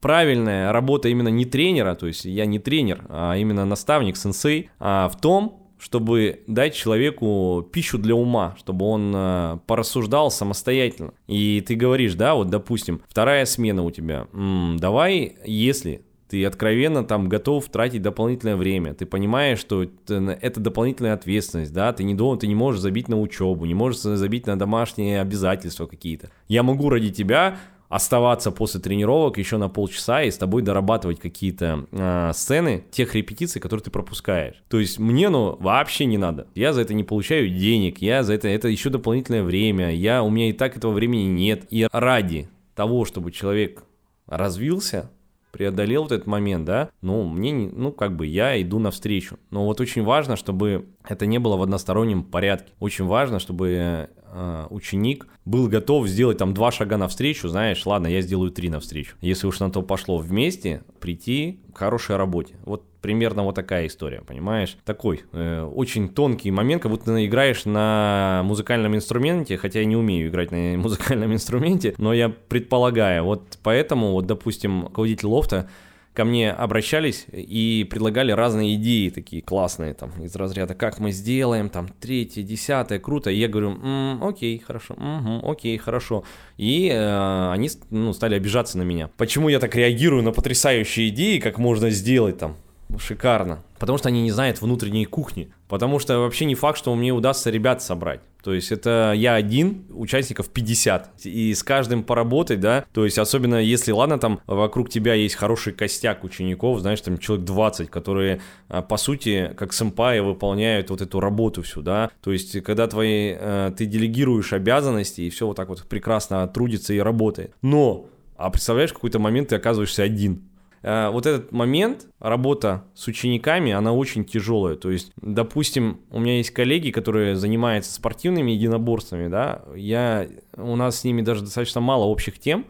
правильная работа именно не тренера, то есть я не тренер, а именно наставник, сенсей, а в том, чтобы дать человеку пищу для ума, чтобы он э, порассуждал самостоятельно. И ты говоришь, да, вот допустим, вторая смена у тебя, м-м, давай, если ты откровенно там готов тратить дополнительное время, ты понимаешь, что это дополнительная ответственность, да, ты не, должен, ты не можешь забить на учебу, не можешь забить на домашние обязательства какие-то. Я могу ради тебя оставаться после тренировок еще на полчаса и с тобой дорабатывать какие-то э, сцены тех репетиций, которые ты пропускаешь. То есть мне, ну, вообще не надо. Я за это не получаю денег, я за это, это еще дополнительное время, я, у меня и так этого времени нет. И ради того, чтобы человек развился, преодолел вот этот момент, да, ну, мне, не, ну, как бы я иду навстречу. Но вот очень важно, чтобы это не было в одностороннем порядке. Очень важно, чтобы э, ученик был готов сделать там два шага навстречу, знаешь, ладно, я сделаю три навстречу. Если уж на то пошло вместе, прийти к хорошей работе. Вот примерно вот такая история, понимаешь? Такой э, очень тонкий момент, как будто ты играешь на музыкальном инструменте, хотя я не умею играть на [LAUGHS] музыкальном инструменте, но я предполагаю, вот поэтому, вот, допустим, руководитель лофта ко мне обращались и предлагали разные идеи такие классные, там, из разряда, как мы сделаем, там, третье, десятое, круто. И я говорю, м-м, окей, хорошо, угу, окей, хорошо. И э, они, ну, стали обижаться на меня. Почему я так реагирую на потрясающие идеи, как можно сделать там, шикарно. Потому что они не знают внутренней кухни. Потому что вообще не факт, что мне удастся ребят собрать. То есть это я один, участников 50. И с каждым поработать, да, то есть особенно если, ладно, там вокруг тебя есть хороший костяк учеников, знаешь, там человек 20, которые, а, по сути, как сэмпаи выполняют вот эту работу всю, да. То есть когда твои, э, ты делегируешь обязанности, и все вот так вот прекрасно трудится и работает. Но, а представляешь, в какой-то момент ты оказываешься один вот этот момент, работа с учениками, она очень тяжелая. То есть, допустим, у меня есть коллеги, которые занимаются спортивными единоборствами, да, я, у нас с ними даже достаточно мало общих тем,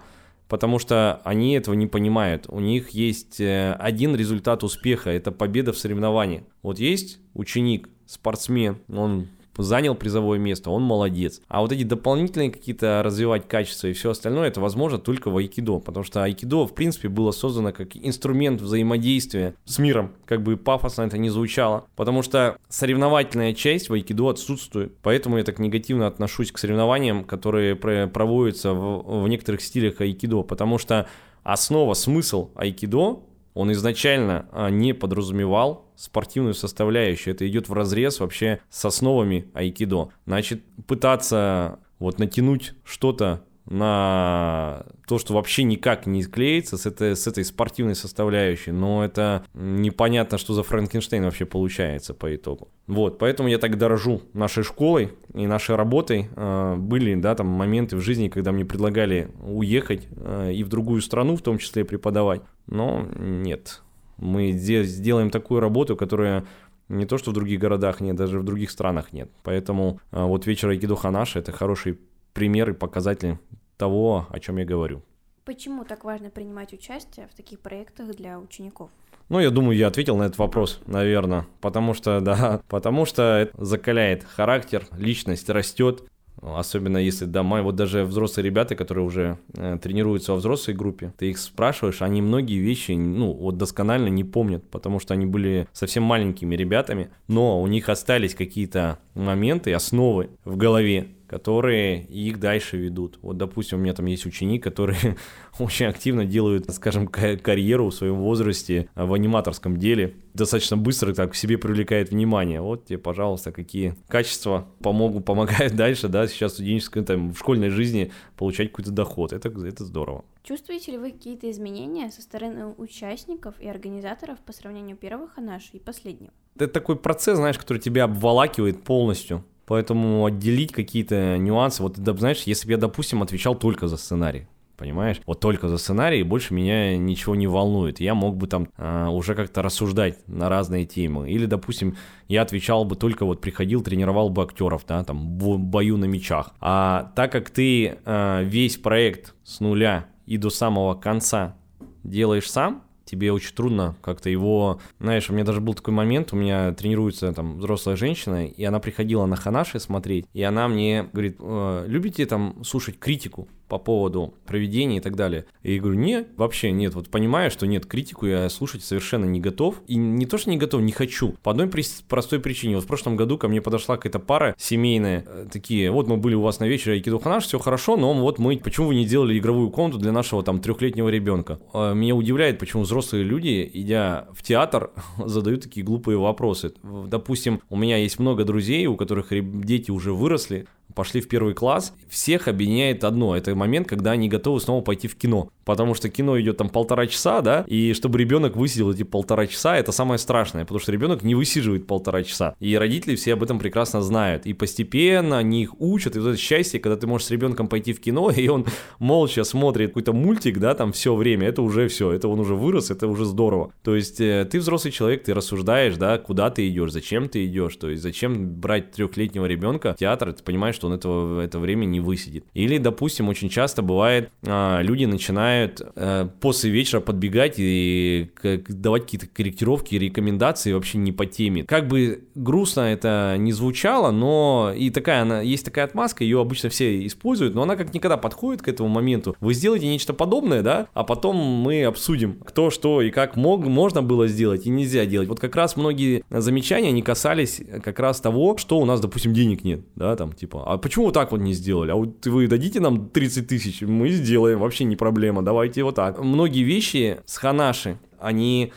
потому что они этого не понимают. У них есть э, один результат успеха – это победа в соревновании. Вот есть ученик, спортсмен, он занял призовое место, он молодец. А вот эти дополнительные какие-то развивать качества и все остальное, это возможно только в айкидо, потому что айкидо, в принципе, было создано как инструмент взаимодействия с миром, как бы пафосно это не звучало, потому что соревновательная часть в айкидо отсутствует, поэтому я так негативно отношусь к соревнованиям, которые проводятся в, в некоторых стилях айкидо, потому что основа, смысл айкидо он изначально а, не подразумевал спортивную составляющую. Это идет в разрез вообще с основами айкидо. Значит, пытаться вот натянуть что-то на то, что вообще никак не клеится с этой, с этой спортивной составляющей, но это непонятно, что за Франкенштейн вообще получается по итогу. Вот, поэтому я так дорожу нашей школой и нашей работой. А, были, да, там моменты в жизни, когда мне предлагали уехать а, и в другую страну, в том числе преподавать, но нет. Мы сделаем такую работу, которая не то, что в других городах нет, даже в других странах нет. Поэтому а, вот вечер Айкидо Ханаш – это хороший пример и показатель того, о чем я говорю. Почему так важно принимать участие в таких проектах для учеников? Ну, я думаю, я ответил на этот вопрос, наверное. Потому что, [LAUGHS] да, потому что это закаляет характер, личность растет. Особенно если, мои вот даже взрослые ребята, которые уже э, тренируются во взрослой группе, ты их спрашиваешь, они многие вещи, ну, вот досконально не помнят, потому что они были совсем маленькими ребятами, но у них остались какие-то моменты, основы в голове, которые их дальше ведут. Вот, допустим, у меня там есть ученик, который [LAUGHS] очень активно делает, скажем, карьеру в своем возрасте в аниматорском деле. Достаточно быстро так к себе привлекает внимание. Вот тебе, пожалуйста, какие качества помогут, [LAUGHS] помогают дальше, да, сейчас студенческой, там, в школьной жизни получать какой-то доход. Это, это здорово. Чувствуете ли вы какие-то изменения со стороны участников и организаторов по сравнению первого ханаша и последнего? Это такой процесс, знаешь, который тебя обволакивает полностью. Поэтому отделить какие-то нюансы, вот, знаешь, если бы я, допустим, отвечал только за сценарий, понимаешь? Вот только за сценарий, больше меня ничего не волнует. Я мог бы там а, уже как-то рассуждать на разные темы. Или, допустим, я отвечал бы только вот приходил, тренировал бы актеров, да, там, в бою на мечах. А так как ты а, весь проект с нуля и до самого конца делаешь сам, тебе очень трудно как-то его... Знаешь, у меня даже был такой момент, у меня тренируется там взрослая женщина, и она приходила на Ханаши смотреть, и она мне говорит, «Э, любите там слушать критику? По поводу проведения и так далее. И я говорю, нет, вообще нет. Вот понимаю, что нет, критику я слушать совершенно не готов. И не то, что не готов, не хочу. По одной простой причине. Вот в прошлом году ко мне подошла какая-то пара семейная, э, такие, вот мы были у вас на вечере Айкидо Ханаш, все хорошо, но вот мы, почему вы не делали игровую комнату для нашего там трехлетнего ребенка? А, меня удивляет, почему взрослые люди, идя в театр, [LAUGHS] задают такие глупые вопросы. Допустим, у меня есть много друзей, у которых дети уже выросли, пошли в первый класс, всех объединяет одно. Это момент, когда они готовы снова пойти в кино. Потому что кино идет там полтора часа, да, и чтобы ребенок высидел эти полтора часа, это самое страшное, потому что ребенок не высиживает полтора часа. И родители все об этом прекрасно знают. И постепенно они их учат. И вот это счастье, когда ты можешь с ребенком пойти в кино, [LAUGHS] и он молча смотрит какой-то мультик, да, там все время, это уже все, это он уже вырос, это уже здорово. То есть э, ты взрослый человек, ты рассуждаешь, да, куда ты идешь, зачем ты идешь, то есть зачем брать трехлетнего ребенка в театр, ты понимаешь, что он этого, это время не высидит. Или, допустим, очень часто бывает, а, люди начинают а, после вечера подбегать и как, давать какие-то корректировки, рекомендации вообще не по теме. Как бы грустно это не звучало, но и такая, она, есть такая отмазка, ее обычно все используют, но она как никогда подходит к этому моменту. Вы сделаете нечто подобное, да, а потом мы обсудим, кто что и как мог, можно было сделать и нельзя делать. Вот как раз многие замечания, они касались как раз того, что у нас, допустим, денег нет, да, там, типа, а почему вот так вот не сделали? А вот вы дадите нам 30 тысяч, мы сделаем, вообще не проблема, давайте вот так. Многие вещи с Ханаши, они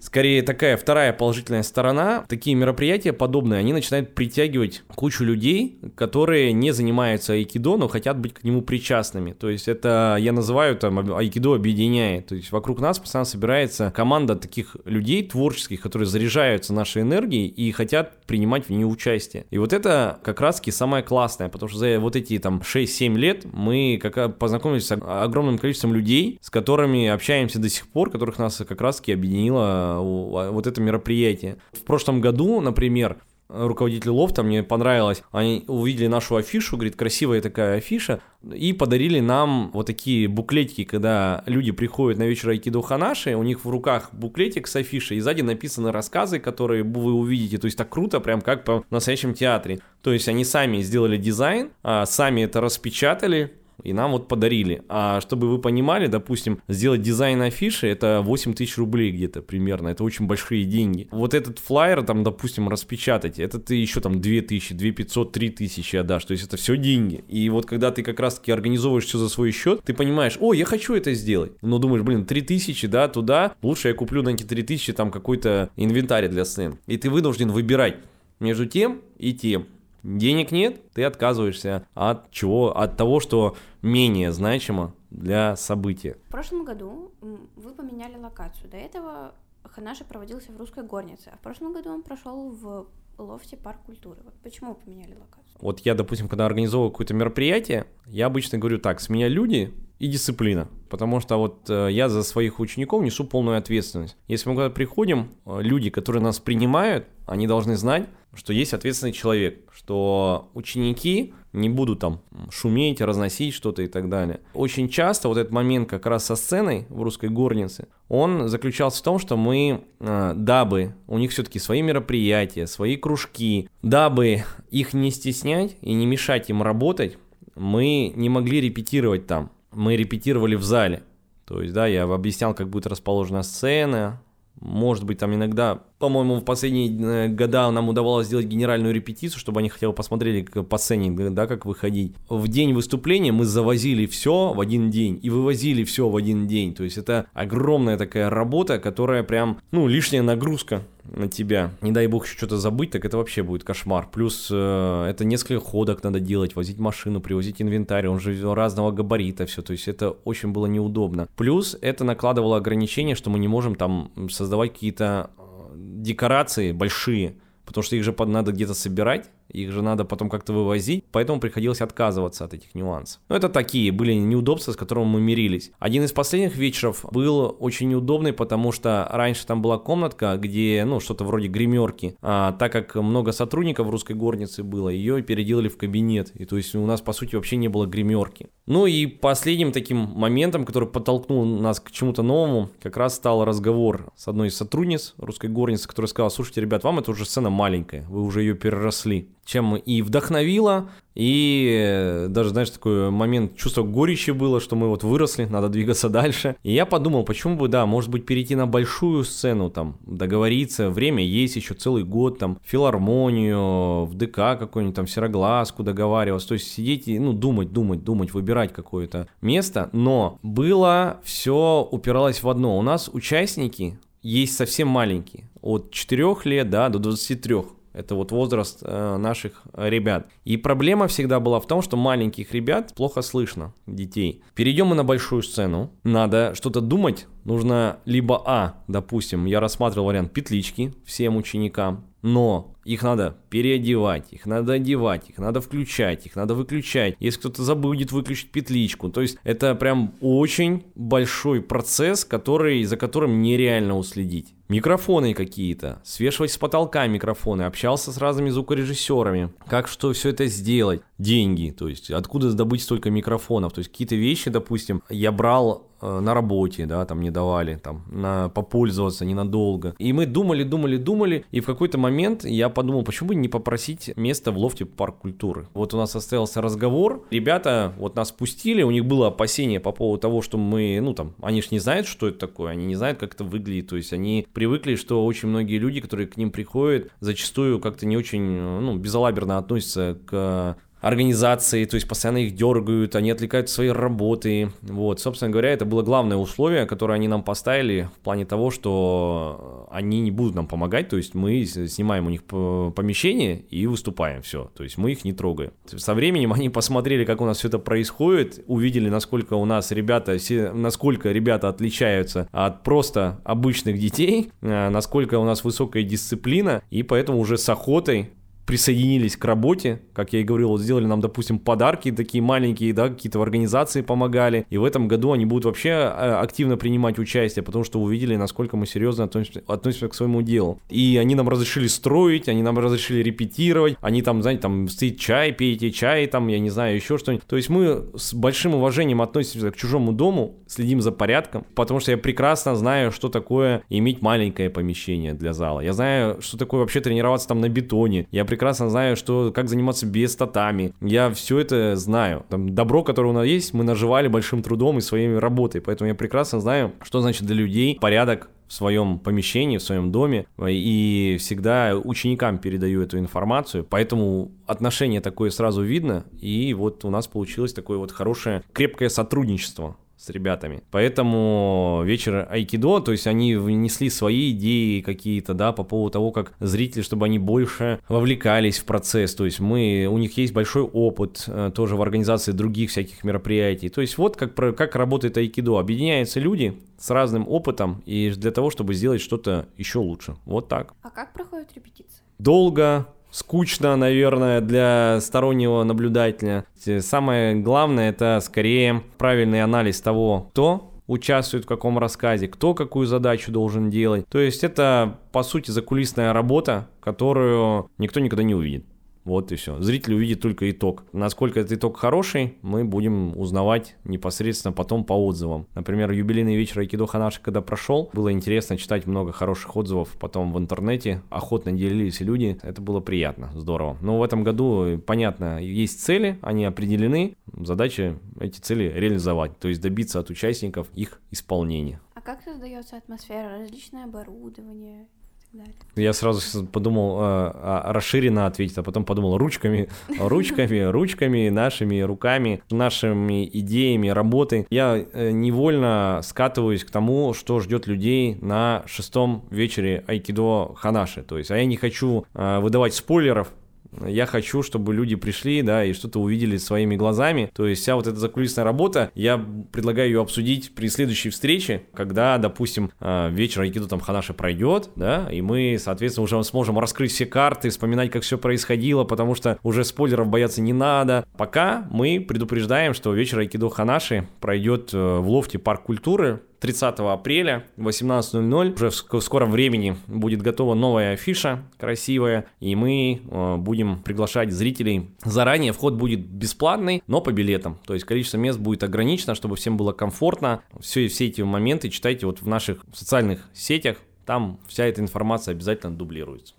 скорее такая вторая положительная сторона. Такие мероприятия подобные, они начинают притягивать кучу людей, которые не занимаются айкидо, но хотят быть к нему причастными. То есть это, я называю там, айкидо объединяет. То есть вокруг нас постоянно собирается команда таких людей творческих, которые заряжаются нашей энергией и хотят принимать в ней участие. И вот это как раз-таки самое классное, потому что за вот эти там 6-7 лет мы как познакомились с огромным количеством людей, с которыми общаемся до сих пор, которых нас как раз-таки объединило вот это мероприятие. В прошлом году, например, руководитель лофта, мне понравилось. Они увидели нашу афишу, говорит, красивая такая афиша, и подарили нам вот такие буклетики, когда люди приходят на вечер Айкидо Ханаши, у них в руках буклетик с афишей, и сзади написаны рассказы, которые вы увидите, то есть так круто, прям как по настоящем театре. То есть они сами сделали дизайн, а сами это распечатали, и нам вот подарили. А чтобы вы понимали, допустим, сделать дизайн афиши, это 8 тысяч рублей где-то примерно, это очень большие деньги. Вот этот флайер там, допустим, распечатать, это ты еще там 2 тысячи, 2 500, 3 тысячи отдашь, то есть это все деньги. И вот когда ты как раз-таки организовываешь все за свой счет, ты понимаешь, о, я хочу это сделать. Но думаешь, блин, 3 тысячи, да, туда, лучше я куплю на эти 3 тысячи там какой-то инвентарь для сцен. И ты вынужден выбирать между тем и тем. Денег нет, ты отказываешься от чего? От того, что менее значимо для события. В прошлом году вы поменяли локацию. До этого Ханаши проводился в русской горнице, а в прошлом году он прошел в лофте парк культуры. Вот почему поменяли локацию? Вот я, допустим, когда организовываю какое-то мероприятие, я обычно говорю так, с меня люди и дисциплина, потому что вот э, я за своих учеников несу полную ответственность. Если мы куда приходим, э, люди, которые нас принимают, они должны знать, что есть ответственный человек, что ученики не будут там шуметь, разносить что-то и так далее. Очень часто вот этот момент как раз со сценой в русской горнице, он заключался в том, что мы, э, дабы у них все-таки свои мероприятия, свои кружки, дабы их не стеснять и не мешать им работать, мы не могли репетировать там. Мы репетировали в зале. То есть, да, я объяснял, как будет расположена сцена, может быть, там иногда, по-моему, в последние э, года нам удавалось сделать генеральную репетицию, чтобы они хотя бы посмотрели по сцене, да, как выходить. В день выступления мы завозили все в один день и вывозили все в один день. То есть это огромная такая работа, которая прям, ну, лишняя нагрузка на тебя. Не дай бог еще что-то забыть, так это вообще будет кошмар. Плюс э, это несколько ходок надо делать, возить машину, привозить инвентарь, он же разного габарита, все. То есть это очень было неудобно. Плюс это накладывало ограничения, что мы не можем там создавать какие-то декорации большие, потому что их же надо где-то собирать, их же надо потом как-то вывозить, поэтому приходилось отказываться от этих нюансов. Но это такие были неудобства, с которыми мы мирились. Один из последних вечеров был очень неудобный, потому что раньше там была комнатка, где, ну, что-то вроде гримерки, а так как много сотрудников русской горнице было, ее переделали в кабинет, и то есть у нас, по сути, вообще не было гримерки. Ну и последним таким моментом, который подтолкнул нас к чему-то новому, как раз стал разговор с одной из сотрудниц русской горницы, которая сказала, слушайте, ребят, вам это уже сцена маленькая, вы уже ее переросли чем и вдохновило, и даже, знаешь, такой момент чувства горечи было, что мы вот выросли, надо двигаться дальше. И я подумал, почему бы, да, может быть, перейти на большую сцену, там, договориться, время есть еще целый год, там, филармонию, в ДК какой-нибудь, там, Сероглазку договариваться, то есть сидеть и, ну, думать, думать, думать, выбирать какое-то место, но было все упиралось в одно. У нас участники есть совсем маленькие, от 4 лет, да, до 23 это вот возраст э, наших ребят. И проблема всегда была в том, что маленьких ребят плохо слышно, детей. Перейдем мы на большую сцену. Надо что-то думать. Нужно либо А, допустим, я рассматривал вариант петлички всем ученикам, но их надо переодевать, их надо одевать, их надо включать, их надо выключать. Если кто-то забудет выключить петличку, то есть это прям очень большой процесс, который, за которым нереально уследить. Микрофоны какие-то, свешивать с потолка микрофоны, общался с разными звукорежиссерами, как что все это сделать, деньги, то есть откуда добыть столько микрофонов, то есть какие-то вещи, допустим, я брал Э, на работе, да, там не давали, там, на, попользоваться ненадолго. И мы думали, думали, думали, и в какой-то момент я подумал, почему бы не попросить место в лофте парк культуры. Вот у нас состоялся разговор, ребята вот нас пустили, у них было опасение по поводу того, что мы, ну там, они же не знают, что это такое, они не знают, как это выглядит, то есть они привыкли, что очень многие люди, которые к ним приходят, зачастую как-то не очень, ну, безалаберно относятся к организации, то есть постоянно их дергают, они отвлекают от своей работы. Вот, собственно говоря, это было главное условие, которое они нам поставили в плане того, что они не будут нам помогать, то есть мы снимаем у них помещение и выступаем, все, то есть мы их не трогаем. Со временем они посмотрели, как у нас все это происходит, увидели, насколько у нас ребята, насколько ребята отличаются от просто обычных детей, э, насколько у нас высокая дисциплина, и поэтому уже с охотой присоединились к работе, как я и говорил, вот сделали нам, допустим, подарки такие маленькие, да, какие-то организации помогали, и в этом году они будут вообще э, активно принимать участие, потому что увидели, насколько мы серьезно относимся, относимся к своему делу. И они нам разрешили строить, они нам разрешили репетировать, они там, знаете, там стоит чай, пейте чай, там, я не знаю, еще что-нибудь. То есть мы с большим уважением относимся к чужому дому, следим за порядком, потому что я прекрасно знаю, что такое иметь маленькое помещение для зала. Я знаю, что такое вообще тренироваться там на бетоне. Я прекрасно знаю, что, как заниматься без татами. Я все это знаю. Там, добро, которое у нас есть, мы наживали большим трудом и своей работой. Поэтому я прекрасно знаю, что значит для людей порядок в своем помещении, в своем доме, и всегда ученикам передаю эту информацию, поэтому отношение такое сразу видно, и вот у нас получилось такое вот хорошее, крепкое сотрудничество с ребятами. Поэтому вечер айкидо, то есть они внесли свои идеи какие-то, да, по поводу того, как зрители, чтобы они больше вовлекались в процесс. То есть мы, у них есть большой опыт э, тоже в организации других всяких мероприятий. То есть вот как, как работает айкидо. Объединяются люди с разным опытом и для того, чтобы сделать что-то еще лучше. Вот так. А как проходят репетиции? Долго, скучно, наверное, для стороннего наблюдателя. Самое главное это скорее правильный анализ того, кто участвует в каком рассказе, кто какую задачу должен делать. То есть это, по сути, закулисная работа, которую никто никогда не увидит. Вот и все. Зритель увидит только итог. Насколько этот итог хороший, мы будем узнавать непосредственно потом по отзывам. Например, юбилейный вечер Айкидо Ханаши, когда прошел, было интересно читать много хороших отзывов потом в интернете. Охотно делились люди. Это было приятно, здорово. Но в этом году, понятно, есть цели, они определены. Задача эти цели реализовать, то есть добиться от участников их исполнения. А как создается атмосфера, различное оборудование? Далее. Я сразу подумал э, расширенно ответить, а потом подумал ручками, [LAUGHS] ручками, ручками, нашими руками, нашими идеями работы. Я э, невольно скатываюсь к тому, что ждет людей на шестом вечере Айкидо Ханаши. То есть, а я не хочу э, выдавать спойлеров, я хочу, чтобы люди пришли, да, и что-то увидели своими глазами. То есть вся вот эта закулисная работа, я предлагаю ее обсудить при следующей встрече, когда, допустим, а, вечер Айкидо там Ханаши пройдет, да, и мы, соответственно, уже сможем раскрыть все карты, вспоминать, как все происходило, потому что уже спойлеров бояться не надо. Пока мы предупреждаем, что вечер Айкидо Ханаши пройдет э, в лофте Парк культуры 30 апреля 18.00. Уже в скором времени будет готова новая афиша, красивая, и мы э, будем приглашать зрителей заранее. Вход будет бесплатный, но по билетам. То есть количество мест будет ограничено, чтобы всем было комфортно. Все, все эти моменты читайте вот в наших социальных сетях. Там вся эта информация обязательно дублируется.